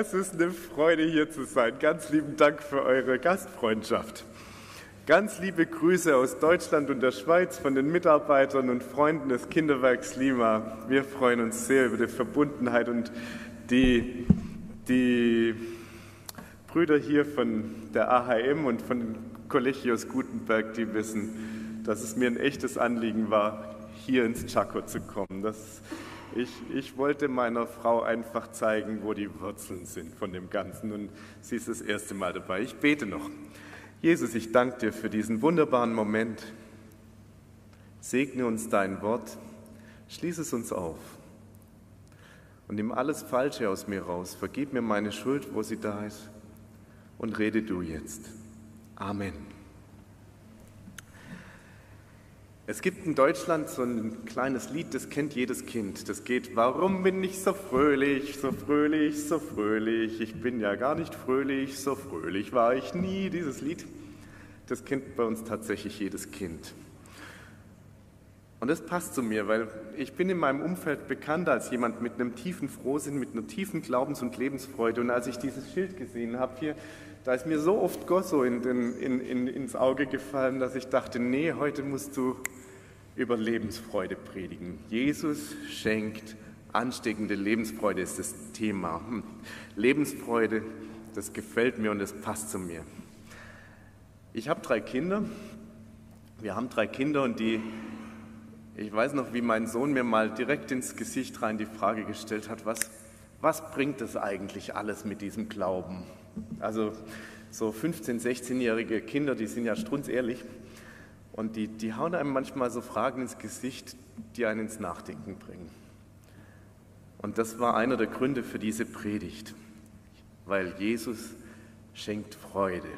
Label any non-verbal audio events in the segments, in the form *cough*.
Es ist eine Freude, hier zu sein. Ganz lieben Dank für eure Gastfreundschaft. Ganz liebe Grüße aus Deutschland und der Schweiz von den Mitarbeitern und Freunden des Kinderwerks Lima. Wir freuen uns sehr über die Verbundenheit und die, die Brüder hier von der AHM und von Collegios Gutenberg, die wissen, dass es mir ein echtes Anliegen war, hier ins Chaco zu kommen. Das ich, ich wollte meiner Frau einfach zeigen, wo die Wurzeln sind von dem Ganzen und sie ist das erste Mal dabei. Ich bete noch. Jesus, ich danke dir für diesen wunderbaren Moment. Segne uns dein Wort, schließ es uns auf und nimm alles Falsche aus mir raus. Vergib mir meine Schuld, wo sie da ist und rede du jetzt. Amen. Es gibt in Deutschland so ein kleines Lied, das kennt jedes Kind. Das geht, warum bin ich so fröhlich, so fröhlich, so fröhlich? Ich bin ja gar nicht fröhlich, so fröhlich war ich nie. Dieses Lied, das kennt bei uns tatsächlich jedes Kind. Und das passt zu mir, weil ich bin in meinem Umfeld bekannt als jemand mit einem tiefen Frohsinn, mit einer tiefen Glaubens- und Lebensfreude. Und als ich dieses Schild gesehen habe hier, da ist mir so oft Gosso in in, in, ins Auge gefallen, dass ich dachte, nee, heute musst du über Lebensfreude predigen. Jesus schenkt ansteckende Lebensfreude ist das Thema. Hm. Lebensfreude, das gefällt mir und das passt zu mir. Ich habe drei Kinder. Wir haben drei Kinder und die, ich weiß noch, wie mein Sohn mir mal direkt ins Gesicht rein die Frage gestellt hat, was, was bringt das eigentlich alles mit diesem Glauben? Also so 15-, 16-jährige Kinder, die sind ja strunzehrlich. Und die, die hauen einem manchmal so Fragen ins Gesicht, die einen ins Nachdenken bringen. Und das war einer der Gründe für diese Predigt, weil Jesus schenkt Freude.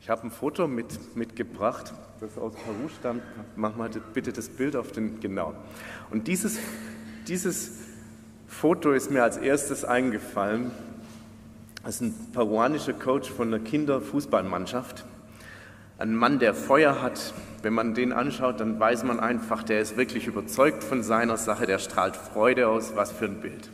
Ich habe ein Foto mit, mitgebracht, das aus Peru stammt. Mach mal bitte das Bild auf den, genau. Und dieses, dieses Foto ist mir als erstes eingefallen. Das ist ein peruanischer Coach von einer Kinderfußballmannschaft. Ein Mann, der Feuer hat, wenn man den anschaut, dann weiß man einfach, der ist wirklich überzeugt von seiner Sache, der strahlt Freude aus, was für ein Bild.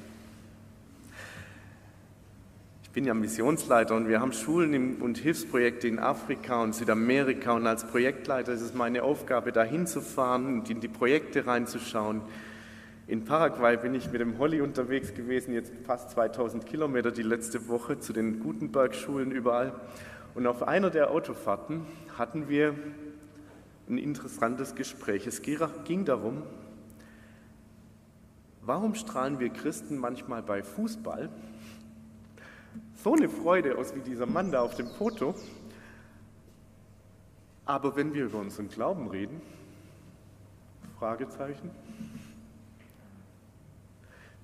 Ich bin ja Missionsleiter und wir haben Schulen und Hilfsprojekte in Afrika und Südamerika und als Projektleiter ist es meine Aufgabe, da hinzufahren und in die Projekte reinzuschauen. In Paraguay bin ich mit dem Holly unterwegs gewesen, jetzt fast 2000 Kilometer die letzte Woche zu den Gutenberg-Schulen überall. Und auf einer der Autofahrten hatten wir ein interessantes Gespräch. Es ging darum, warum strahlen wir Christen manchmal bei Fußball so eine Freude aus wie dieser Mann da auf dem Foto, aber wenn wir über unseren Glauben reden, Fragezeichen.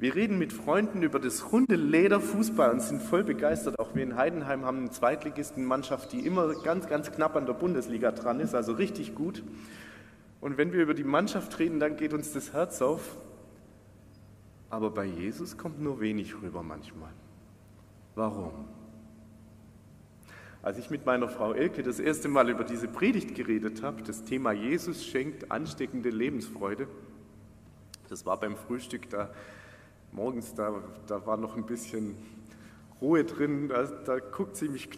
Wir reden mit Freunden über das runde Lederfußball und sind voll begeistert. Auch wir in Heidenheim haben eine Zweitligistenmannschaft, die immer ganz, ganz knapp an der Bundesliga dran ist, also richtig gut. Und wenn wir über die Mannschaft reden, dann geht uns das Herz auf. Aber bei Jesus kommt nur wenig rüber manchmal. Warum? Als ich mit meiner Frau Elke das erste Mal über diese Predigt geredet habe, das Thema Jesus schenkt ansteckende Lebensfreude, das war beim Frühstück, da morgens, da, da war noch ein bisschen Ruhe drin, da, da guckt sie mich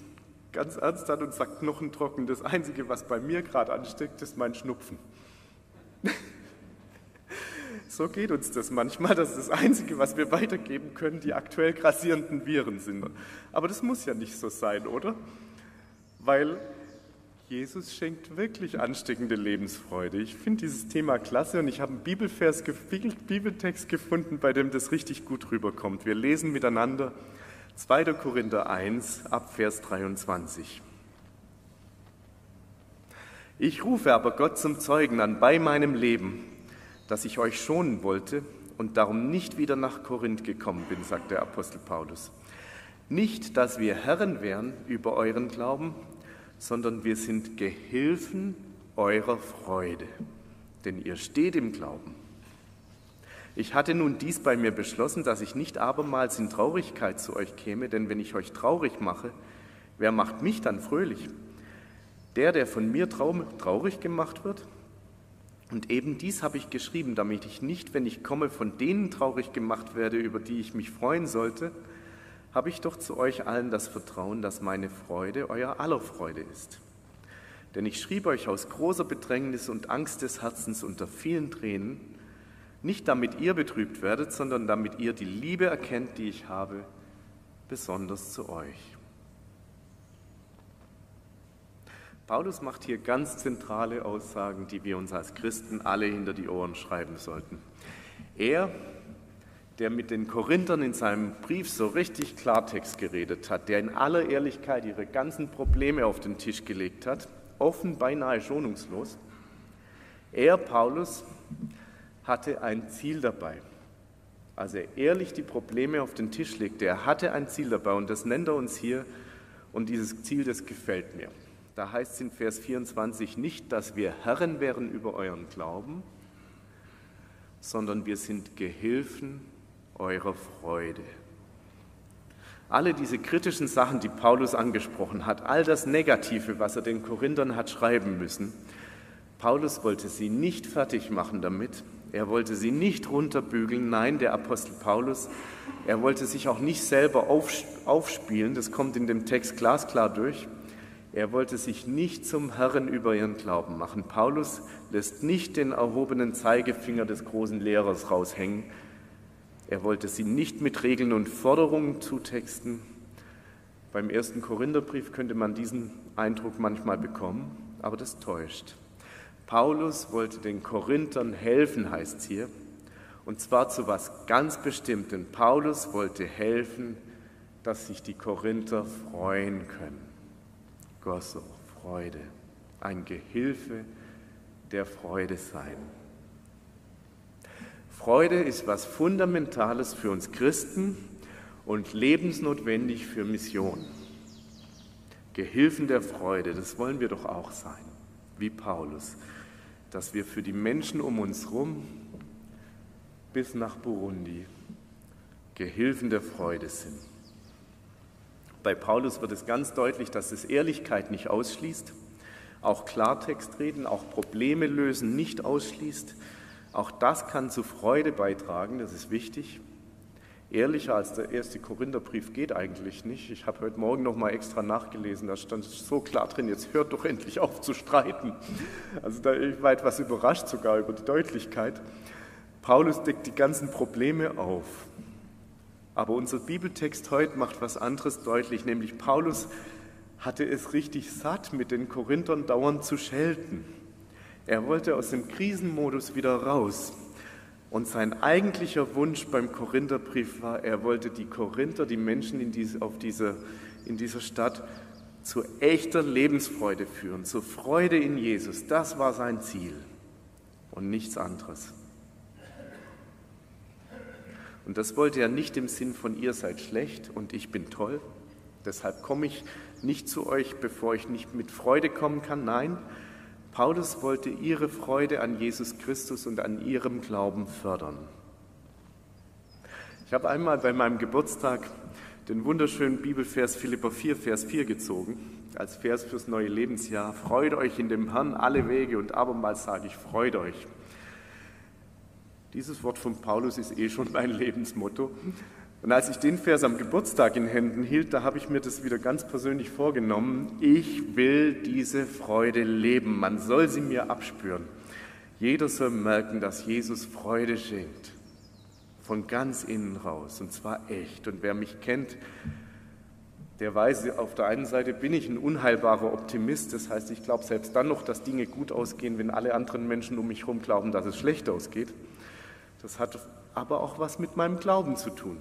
ganz ernst an und sagt knochentrocken, das Einzige, was bei mir gerade ansteckt, ist mein Schnupfen. *laughs* so geht uns das manchmal, dass das Einzige, was wir weitergeben können, die aktuell grassierenden Viren sind. Aber das muss ja nicht so sein, oder? Weil Jesus schenkt wirklich ansteckende Lebensfreude. Ich finde dieses Thema klasse und ich habe einen Bibelvers, Bibeltext gefunden, bei dem das richtig gut rüberkommt. Wir lesen miteinander 2. Korinther 1 ab Vers 23. Ich rufe aber Gott zum Zeugen an bei meinem Leben, dass ich euch schonen wollte und darum nicht wieder nach Korinth gekommen bin, sagt der Apostel Paulus. Nicht, dass wir Herren wären über euren Glauben, sondern wir sind Gehilfen eurer Freude, denn ihr steht im Glauben. Ich hatte nun dies bei mir beschlossen, dass ich nicht abermals in Traurigkeit zu euch käme, denn wenn ich euch traurig mache, wer macht mich dann fröhlich? Der, der von mir traurig gemacht wird? Und eben dies habe ich geschrieben, damit ich nicht, wenn ich komme, von denen traurig gemacht werde, über die ich mich freuen sollte, habe ich doch zu euch allen das Vertrauen, dass meine Freude euer aller Freude ist. Denn ich schrieb euch aus großer Bedrängnis und Angst des Herzens unter vielen Tränen, nicht damit ihr betrübt werdet, sondern damit ihr die Liebe erkennt, die ich habe, besonders zu euch. Paulus macht hier ganz zentrale Aussagen, die wir uns als Christen alle hinter die Ohren schreiben sollten. Er der mit den Korinthern in seinem Brief so richtig Klartext geredet hat, der in aller Ehrlichkeit ihre ganzen Probleme auf den Tisch gelegt hat, offen, beinahe schonungslos. Er, Paulus, hatte ein Ziel dabei. Als er ehrlich die Probleme auf den Tisch legte, er hatte ein Ziel dabei und das nennt er uns hier und dieses Ziel, das gefällt mir. Da heißt es in Vers 24 nicht, dass wir Herren wären über euren Glauben, sondern wir sind Gehilfen eurer Freude. Alle diese kritischen Sachen, die Paulus angesprochen hat, all das Negative, was er den Korinthern hat schreiben müssen, Paulus wollte sie nicht fertig machen damit, er wollte sie nicht runterbügeln, nein, der Apostel Paulus, er wollte sich auch nicht selber aufspielen, das kommt in dem Text glasklar durch, er wollte sich nicht zum Herrn über ihren Glauben machen. Paulus lässt nicht den erhobenen Zeigefinger des großen Lehrers raushängen, er wollte sie nicht mit Regeln und Forderungen zutexten. Beim ersten Korintherbrief könnte man diesen Eindruck manchmal bekommen, aber das täuscht. Paulus wollte den Korinthern helfen, heißt es hier, und zwar zu was ganz Bestimmten. Paulus wollte helfen, dass sich die Korinther freuen können. Gosso, Freude, ein Gehilfe der Freude sein. Freude ist was Fundamentales für uns Christen und lebensnotwendig für Mission. Gehilfen der Freude, das wollen wir doch auch sein, wie Paulus, dass wir für die Menschen um uns herum bis nach Burundi Gehilfen der Freude sind. Bei Paulus wird es ganz deutlich, dass es Ehrlichkeit nicht ausschließt, auch Klartext reden, auch Probleme lösen nicht ausschließt, auch das kann zu Freude beitragen, das ist wichtig. Ehrlicher als der erste Korintherbrief geht eigentlich nicht. Ich habe heute Morgen noch mal extra nachgelesen, da stand so klar drin, jetzt hört doch endlich auf zu streiten. Also da ich war etwas überrascht sogar über die Deutlichkeit. Paulus deckt die ganzen Probleme auf. Aber unser Bibeltext heute macht was anderes deutlich, nämlich Paulus hatte es richtig satt, mit den Korinthern dauernd zu schelten. Er wollte aus dem Krisenmodus wieder raus. Und sein eigentlicher Wunsch beim Korintherbrief war, er wollte die Korinther, die Menschen in, diese, auf diese, in dieser Stadt, zu echter Lebensfreude führen, zur Freude in Jesus. Das war sein Ziel und nichts anderes. Und das wollte er nicht im Sinn von ihr seid schlecht und ich bin toll. Deshalb komme ich nicht zu euch, bevor ich nicht mit Freude kommen kann. Nein, Paulus wollte ihre Freude an Jesus Christus und an ihrem Glauben fördern. Ich habe einmal bei meinem Geburtstag den wunderschönen Bibelvers Philippa 4, Vers 4 gezogen, als Vers fürs neue Lebensjahr. Freut euch in dem Herrn alle Wege und abermals sage ich, freut euch. Dieses Wort von Paulus ist eh schon mein Lebensmotto. Und als ich den Vers am Geburtstag in Händen hielt, da habe ich mir das wieder ganz persönlich vorgenommen. Ich will diese Freude leben. Man soll sie mir abspüren. Jeder soll merken, dass Jesus Freude schenkt. Von ganz innen raus. Und zwar echt. Und wer mich kennt, der weiß, auf der einen Seite bin ich ein unheilbarer Optimist. Das heißt, ich glaube selbst dann noch, dass Dinge gut ausgehen, wenn alle anderen Menschen um mich herum glauben, dass es schlecht ausgeht. Das hat aber auch was mit meinem Glauben zu tun.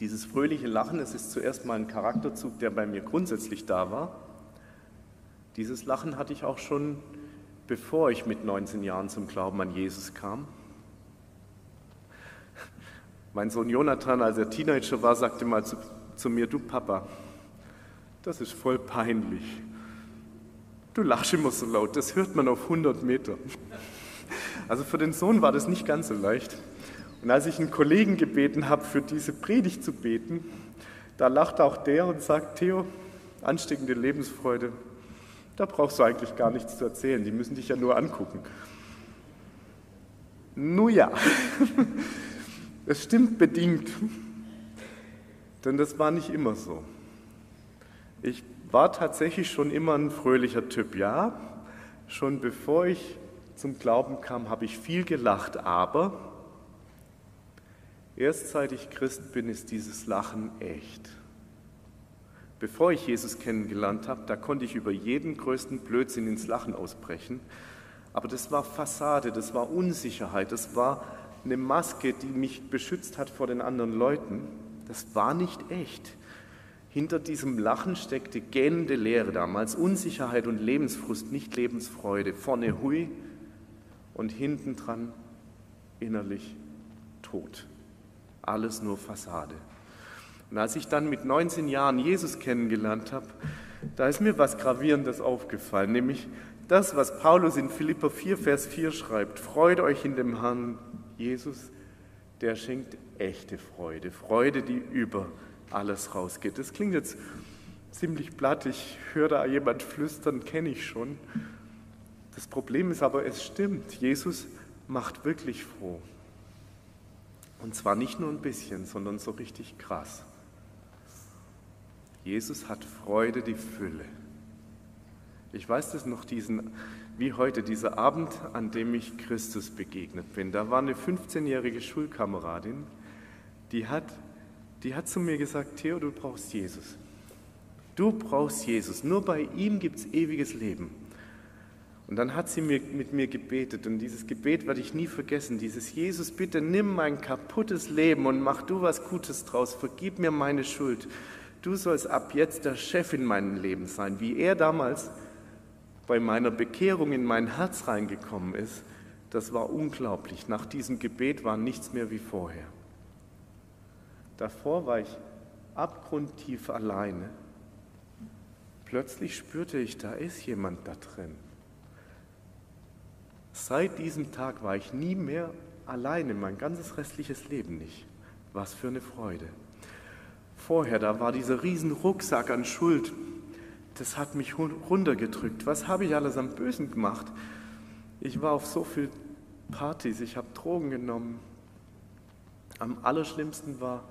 Dieses fröhliche Lachen, es ist zuerst mal ein Charakterzug, der bei mir grundsätzlich da war. Dieses Lachen hatte ich auch schon, bevor ich mit 19 Jahren zum Glauben an Jesus kam. Mein Sohn Jonathan, als er Teenager war, sagte mal zu, zu mir, du Papa, das ist voll peinlich. Du lachst immer so laut, das hört man auf 100 Meter. Also für den Sohn war das nicht ganz so leicht. Und als ich einen Kollegen gebeten habe, für diese Predigt zu beten, da lacht auch der und sagt, Theo, ansteckende Lebensfreude, da brauchst du eigentlich gar nichts zu erzählen, die müssen dich ja nur angucken. Nun ja, *laughs* es stimmt bedingt, denn das war nicht immer so. Ich war tatsächlich schon immer ein fröhlicher Typ, ja. Schon bevor ich zum Glauben kam, habe ich viel gelacht, aber erst seit ich Christ bin, ist dieses Lachen echt. Bevor ich Jesus kennengelernt habe, da konnte ich über jeden größten Blödsinn ins Lachen ausbrechen. Aber das war Fassade, das war Unsicherheit, das war eine Maske, die mich beschützt hat vor den anderen Leuten. Das war nicht echt. Hinter diesem Lachen steckte gähnende Leere damals, Unsicherheit und Lebensfrust, nicht Lebensfreude. Vorne Hui und hinten dran innerlich tot. Alles nur Fassade. Und als ich dann mit 19 Jahren Jesus kennengelernt habe, da ist mir was Gravierendes aufgefallen, nämlich das, was Paulus in Philippa 4, Vers 4 schreibt. Freut euch in dem Herrn Jesus, der schenkt echte Freude, Freude, die über alles rausgeht. Das klingt jetzt ziemlich platt, ich höre da jemand flüstern, kenne ich schon. Das Problem ist aber, es stimmt, Jesus macht wirklich froh. Und zwar nicht nur ein bisschen, sondern so richtig krass. Jesus hat Freude die Fülle. Ich weiß das noch, diesen, wie heute, dieser Abend, an dem ich Christus begegnet bin. Da war eine 15-jährige Schulkameradin, die hat, die hat zu mir gesagt, Theo, du brauchst Jesus. Du brauchst Jesus. Nur bei ihm gibt es ewiges Leben. Und dann hat sie mir, mit mir gebetet und dieses Gebet werde ich nie vergessen. Dieses Jesus, bitte nimm mein kaputtes Leben und mach du was Gutes draus. Vergib mir meine Schuld. Du sollst ab jetzt der Chef in meinem Leben sein, wie er damals bei meiner Bekehrung in mein Herz reingekommen ist, das war unglaublich. Nach diesem Gebet war nichts mehr wie vorher. Davor war ich abgrundtief alleine. Plötzlich spürte ich, da ist jemand da drin. Seit diesem Tag war ich nie mehr alleine, mein ganzes restliches Leben nicht. Was für eine Freude. Vorher, da war dieser riesen Rucksack an Schuld, das hat mich runtergedrückt. Was habe ich alles am Bösen gemacht? Ich war auf so vielen Partys, ich habe Drogen genommen. Am allerschlimmsten war,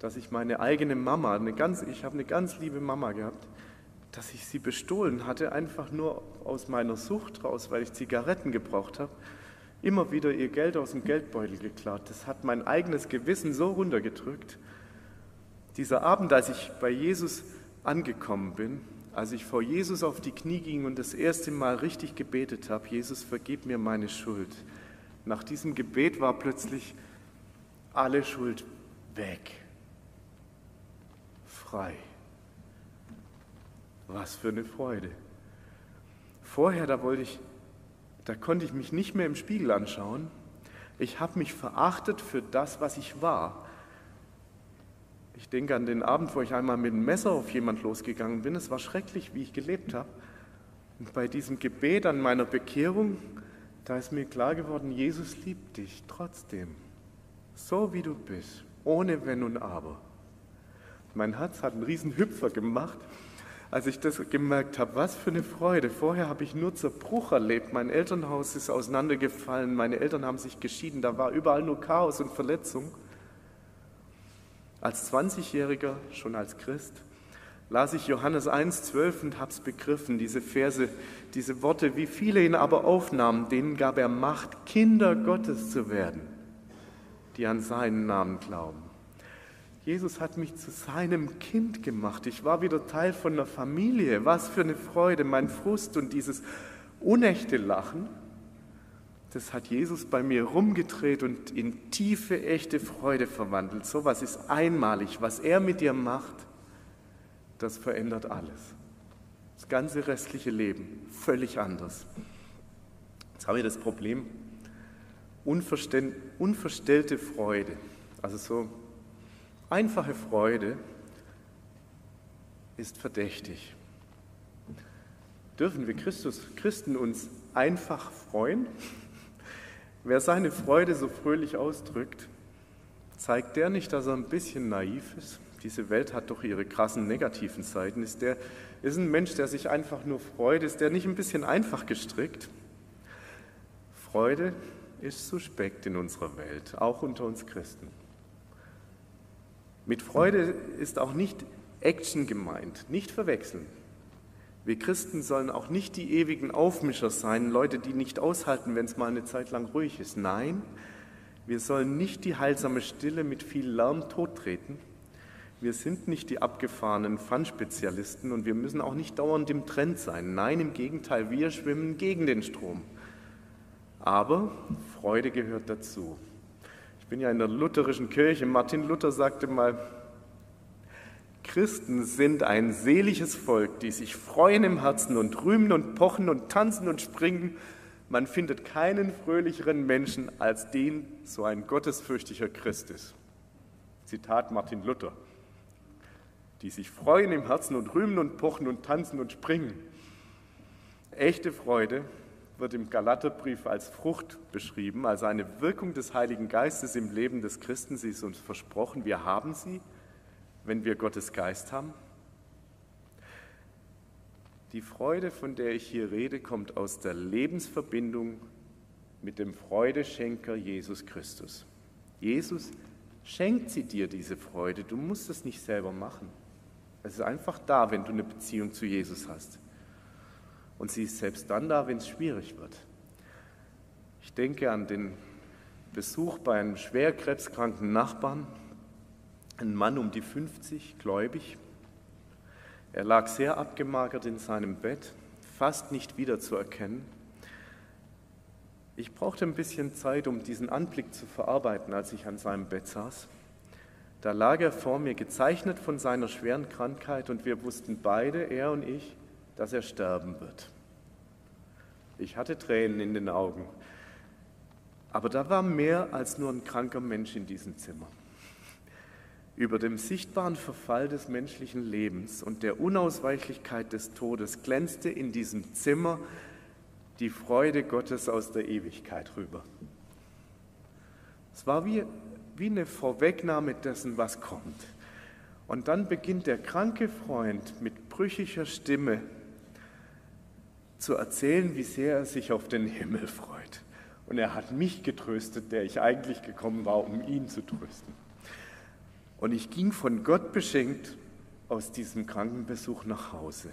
dass ich meine eigene Mama, eine ganz, ich habe eine ganz liebe Mama gehabt, dass ich sie bestohlen hatte, einfach nur aus meiner Sucht raus, weil ich Zigaretten gebraucht habe, immer wieder ihr Geld aus dem Geldbeutel geklaut. Das hat mein eigenes Gewissen so runtergedrückt. Dieser Abend, als ich bei Jesus angekommen bin, als ich vor Jesus auf die Knie ging und das erste Mal richtig gebetet habe, Jesus, vergib mir meine Schuld. Nach diesem Gebet war plötzlich alle Schuld weg, frei. Was für eine Freude. Vorher, da wollte ich, da konnte ich mich nicht mehr im Spiegel anschauen. Ich habe mich verachtet für das, was ich war. Ich denke an den Abend, wo ich einmal mit dem Messer auf jemand losgegangen bin. Es war schrecklich, wie ich gelebt habe. Und bei diesem Gebet an meiner Bekehrung, da ist mir klar geworden, Jesus liebt dich trotzdem, so wie du bist, ohne Wenn und Aber. Mein Herz hat einen riesen Hüpfer gemacht, als ich das gemerkt habe. Was für eine Freude. Vorher habe ich nur Zerbruch erlebt. Mein Elternhaus ist auseinandergefallen, meine Eltern haben sich geschieden, da war überall nur Chaos und Verletzung. Als 20-Jähriger, schon als Christ, las ich Johannes 1,12 und habe es begriffen, diese Verse, diese Worte, wie viele ihn aber aufnahmen, denen gab er Macht, Kinder Gottes zu werden, die an seinen Namen glauben. Jesus hat mich zu seinem Kind gemacht. Ich war wieder Teil von einer Familie. Was für eine Freude, mein Frust und dieses unechte Lachen das hat Jesus bei mir rumgedreht und in tiefe, echte Freude verwandelt. So was ist einmalig. Was er mit dir macht, das verändert alles. Das ganze restliche Leben völlig anders. Jetzt habe ich das Problem, unverstellte Freude, also so einfache Freude ist verdächtig. Dürfen wir Christus, Christen uns einfach freuen? Wer seine Freude so fröhlich ausdrückt, zeigt der nicht, dass er ein bisschen naiv ist? Diese Welt hat doch ihre krassen negativen Seiten. Ist der ist ein Mensch, der sich einfach nur freut? Ist der nicht ein bisschen einfach gestrickt? Freude ist suspekt in unserer Welt, auch unter uns Christen. Mit Freude ist auch nicht Action gemeint, nicht verwechseln. Wir Christen sollen auch nicht die ewigen Aufmischer sein, Leute, die nicht aushalten, wenn es mal eine Zeit lang ruhig ist. Nein, wir sollen nicht die heilsame Stille mit viel Lärm tottreten. Wir sind nicht die abgefahrenen Fun-Spezialisten und wir müssen auch nicht dauernd im Trend sein. Nein, im Gegenteil, wir schwimmen gegen den Strom. Aber Freude gehört dazu. Ich bin ja in der lutherischen Kirche. Martin Luther sagte mal, Christen sind ein seliges Volk, die sich freuen im Herzen und rühmen und pochen und tanzen und springen. Man findet keinen fröhlicheren Menschen als den, so ein gottesfürchtiger Christ ist. Zitat Martin Luther. Die sich freuen im Herzen und rühmen und pochen und tanzen und springen. Echte Freude wird im Galaterbrief als Frucht beschrieben, also eine Wirkung des Heiligen Geistes im Leben des Christen. Sie ist uns versprochen, wir haben sie wenn wir Gottes Geist haben? Die Freude, von der ich hier rede, kommt aus der Lebensverbindung mit dem Freudeschenker Jesus Christus. Jesus schenkt sie dir diese Freude. Du musst es nicht selber machen. Es ist einfach da, wenn du eine Beziehung zu Jesus hast. Und sie ist selbst dann da, wenn es schwierig wird. Ich denke an den Besuch bei einem schwer krebskranken Nachbarn, ein Mann um die 50, gläubig. Er lag sehr abgemagert in seinem Bett, fast nicht wiederzuerkennen. Ich brauchte ein bisschen Zeit, um diesen Anblick zu verarbeiten, als ich an seinem Bett saß. Da lag er vor mir, gezeichnet von seiner schweren Krankheit, und wir wussten beide, er und ich, dass er sterben wird. Ich hatte Tränen in den Augen. Aber da war mehr als nur ein kranker Mensch in diesem Zimmer. Über dem sichtbaren Verfall des menschlichen Lebens und der Unausweichlichkeit des Todes glänzte in diesem Zimmer die Freude Gottes aus der Ewigkeit rüber. Es war wie, wie eine Vorwegnahme dessen, was kommt. Und dann beginnt der kranke Freund mit brüchiger Stimme zu erzählen, wie sehr er sich auf den Himmel freut. Und er hat mich getröstet, der ich eigentlich gekommen war, um ihn zu trösten. Und ich ging von Gott beschenkt aus diesem Krankenbesuch nach Hause.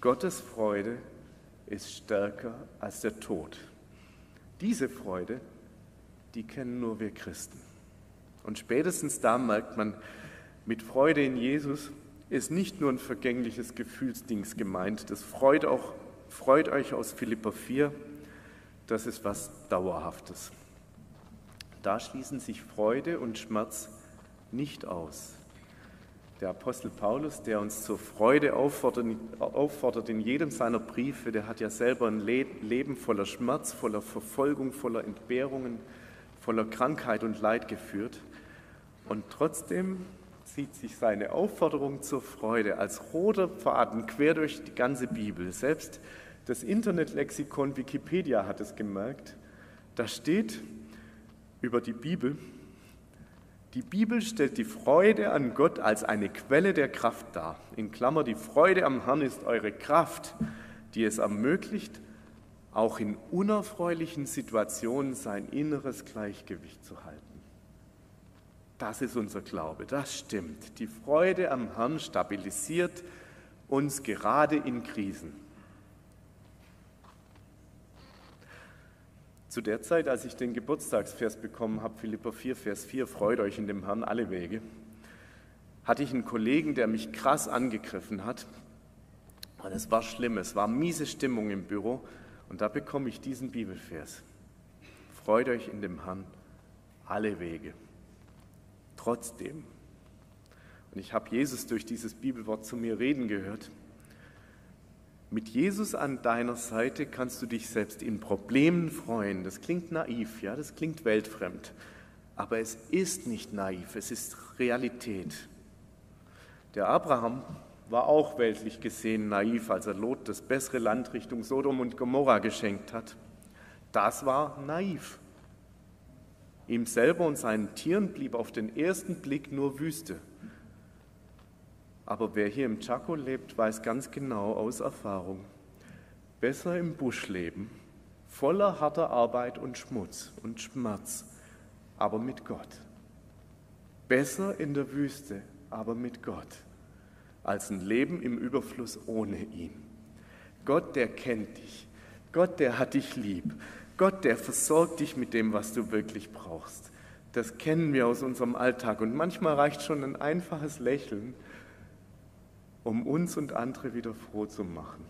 Gottes Freude ist stärker als der Tod. Diese Freude, die kennen nur wir Christen. Und spätestens da merkt man, mit Freude in Jesus ist nicht nur ein vergängliches Gefühlsdings gemeint. Das freut, auch, freut euch aus Philippa 4. Das ist was Dauerhaftes. Da schließen sich Freude und Schmerz nicht aus. Der Apostel Paulus, der uns zur Freude auffordert, auffordert in jedem seiner Briefe, der hat ja selber ein Leben voller Schmerz, voller Verfolgung, voller Entbehrungen, voller Krankheit und Leid geführt. Und trotzdem zieht sich seine Aufforderung zur Freude als roter Faden quer durch die ganze Bibel. Selbst das Internetlexikon Wikipedia hat es gemerkt. Da steht über die Bibel, die Bibel stellt die Freude an Gott als eine Quelle der Kraft dar. In Klammer, die Freude am Herrn ist eure Kraft, die es ermöglicht, auch in unerfreulichen Situationen sein inneres Gleichgewicht zu halten. Das ist unser Glaube, das stimmt. Die Freude am Herrn stabilisiert uns gerade in Krisen. Zu der Zeit, als ich den Geburtstagsvers bekommen habe, Philippa 4, Vers 4, freut euch in dem Herrn alle Wege, hatte ich einen Kollegen, der mich krass angegriffen hat. Und es war schlimm, es war miese Stimmung im Büro. Und da bekomme ich diesen Bibelvers. Freut euch in dem Herrn alle Wege. Trotzdem. Und ich habe Jesus durch dieses Bibelwort zu mir reden gehört. Mit Jesus an deiner Seite kannst du dich selbst in Problemen freuen. Das klingt naiv, ja, das klingt weltfremd. Aber es ist nicht naiv, es ist Realität. Der Abraham war auch weltlich gesehen naiv, als er Lot das bessere Land Richtung Sodom und Gomorra geschenkt hat. Das war naiv. Ihm selber und seinen Tieren blieb auf den ersten Blick nur Wüste. Aber wer hier im Chaco lebt, weiß ganz genau aus Erfahrung, besser im Busch leben, voller harter Arbeit und Schmutz und Schmerz, aber mit Gott. Besser in der Wüste, aber mit Gott, als ein Leben im Überfluss ohne ihn. Gott, der kennt dich. Gott, der hat dich lieb. Gott, der versorgt dich mit dem, was du wirklich brauchst. Das kennen wir aus unserem Alltag. Und manchmal reicht schon ein einfaches Lächeln, um uns und andere wieder froh zu machen.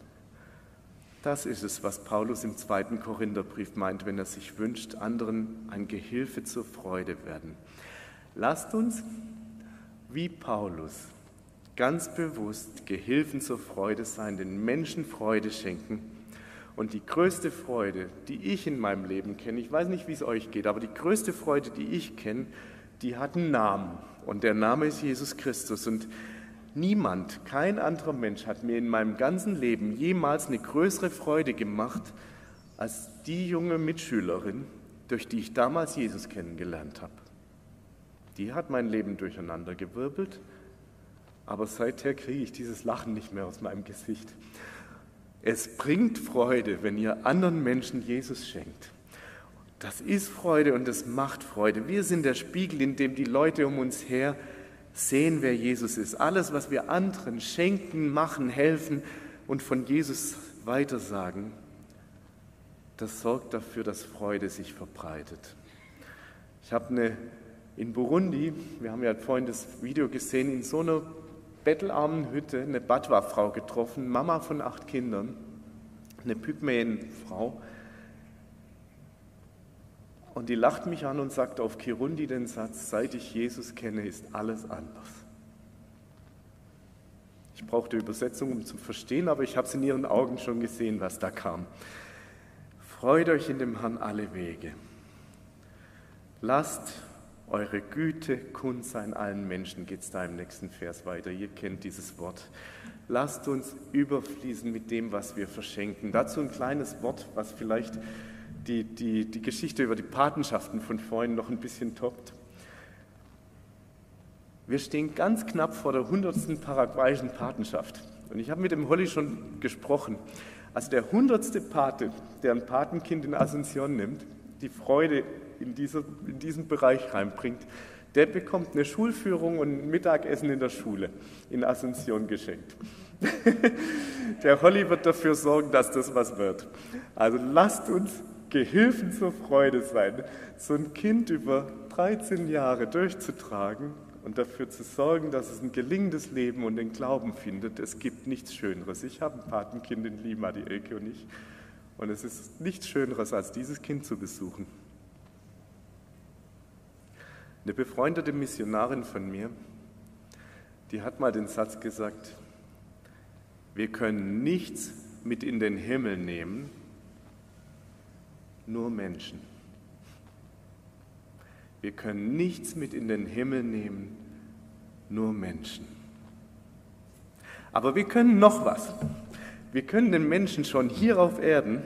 Das ist es, was Paulus im zweiten Korintherbrief meint, wenn er sich wünscht, anderen ein Gehilfe zur Freude werden. Lasst uns, wie Paulus, ganz bewusst Gehilfen zur Freude sein, den Menschen Freude schenken. Und die größte Freude, die ich in meinem Leben kenne, ich weiß nicht, wie es euch geht, aber die größte Freude, die ich kenne, die hat einen Namen. Und der Name ist Jesus Christus. Und Niemand, kein anderer Mensch hat mir in meinem ganzen Leben jemals eine größere Freude gemacht als die junge Mitschülerin, durch die ich damals Jesus kennengelernt habe. Die hat mein Leben durcheinander gewirbelt, aber seither kriege ich dieses Lachen nicht mehr aus meinem Gesicht. Es bringt Freude, wenn ihr anderen Menschen Jesus schenkt. Das ist Freude und es macht Freude. Wir sind der Spiegel, in dem die Leute um uns her sehen, wer Jesus ist. Alles, was wir anderen schenken, machen, helfen und von Jesus weitersagen, das sorgt dafür, dass Freude sich verbreitet. Ich habe eine in Burundi, wir haben ja vorhin das Video gesehen, in so einer bettelarmen Hütte eine Badwa-Frau getroffen, Mama von acht Kindern, eine Pygmäenfrau, und die lacht mich an und sagt auf Kirundi den Satz, seit ich Jesus kenne, ist alles anders. Ich brauchte Übersetzung, um zu verstehen, aber ich habe es in ihren Augen schon gesehen, was da kam. Freut euch in dem Herrn alle Wege. Lasst eure Güte kund sein allen Menschen, geht es da im nächsten Vers weiter. Ihr kennt dieses Wort. Lasst uns überfließen mit dem, was wir verschenken. Dazu ein kleines Wort, was vielleicht die, die, die Geschichte über die Patenschaften von vorhin noch ein bisschen toppt. Wir stehen ganz knapp vor der 100. paraguayischen Patenschaft. Und ich habe mit dem Holly schon gesprochen. Also der 100. Pate, der ein Patenkind in Asunción nimmt, die Freude in, dieser, in diesen Bereich reinbringt, der bekommt eine Schulführung und ein Mittagessen in der Schule in Asunción geschenkt. *laughs* der Holly wird dafür sorgen, dass das was wird. Also lasst uns Gehilfen zur Freude sein, so ein Kind über 13 Jahre durchzutragen und dafür zu sorgen, dass es ein gelingendes Leben und den Glauben findet. Es gibt nichts Schöneres. Ich habe ein Patenkind in Lima, die Elke und ich. Und es ist nichts Schöneres, als dieses Kind zu besuchen. Eine befreundete Missionarin von mir, die hat mal den Satz gesagt, wir können nichts mit in den Himmel nehmen, nur Menschen. Wir können nichts mit in den Himmel nehmen, nur Menschen. Aber wir können noch was. Wir können den Menschen schon hier auf Erden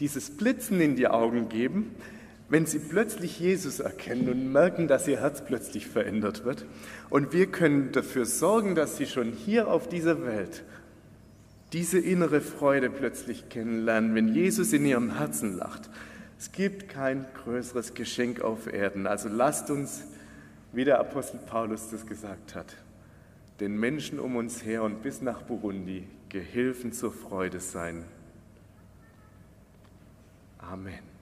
dieses Blitzen in die Augen geben, wenn sie plötzlich Jesus erkennen und merken, dass ihr Herz plötzlich verändert wird. Und wir können dafür sorgen, dass sie schon hier auf dieser Welt diese innere Freude plötzlich kennenlernen, wenn Jesus in ihrem Herzen lacht es gibt kein größeres Geschenk auf Erden. Also lasst uns, wie der Apostel Paulus das gesagt hat, den Menschen um uns her und bis nach Burundi Gehilfen zur Freude sein. Amen.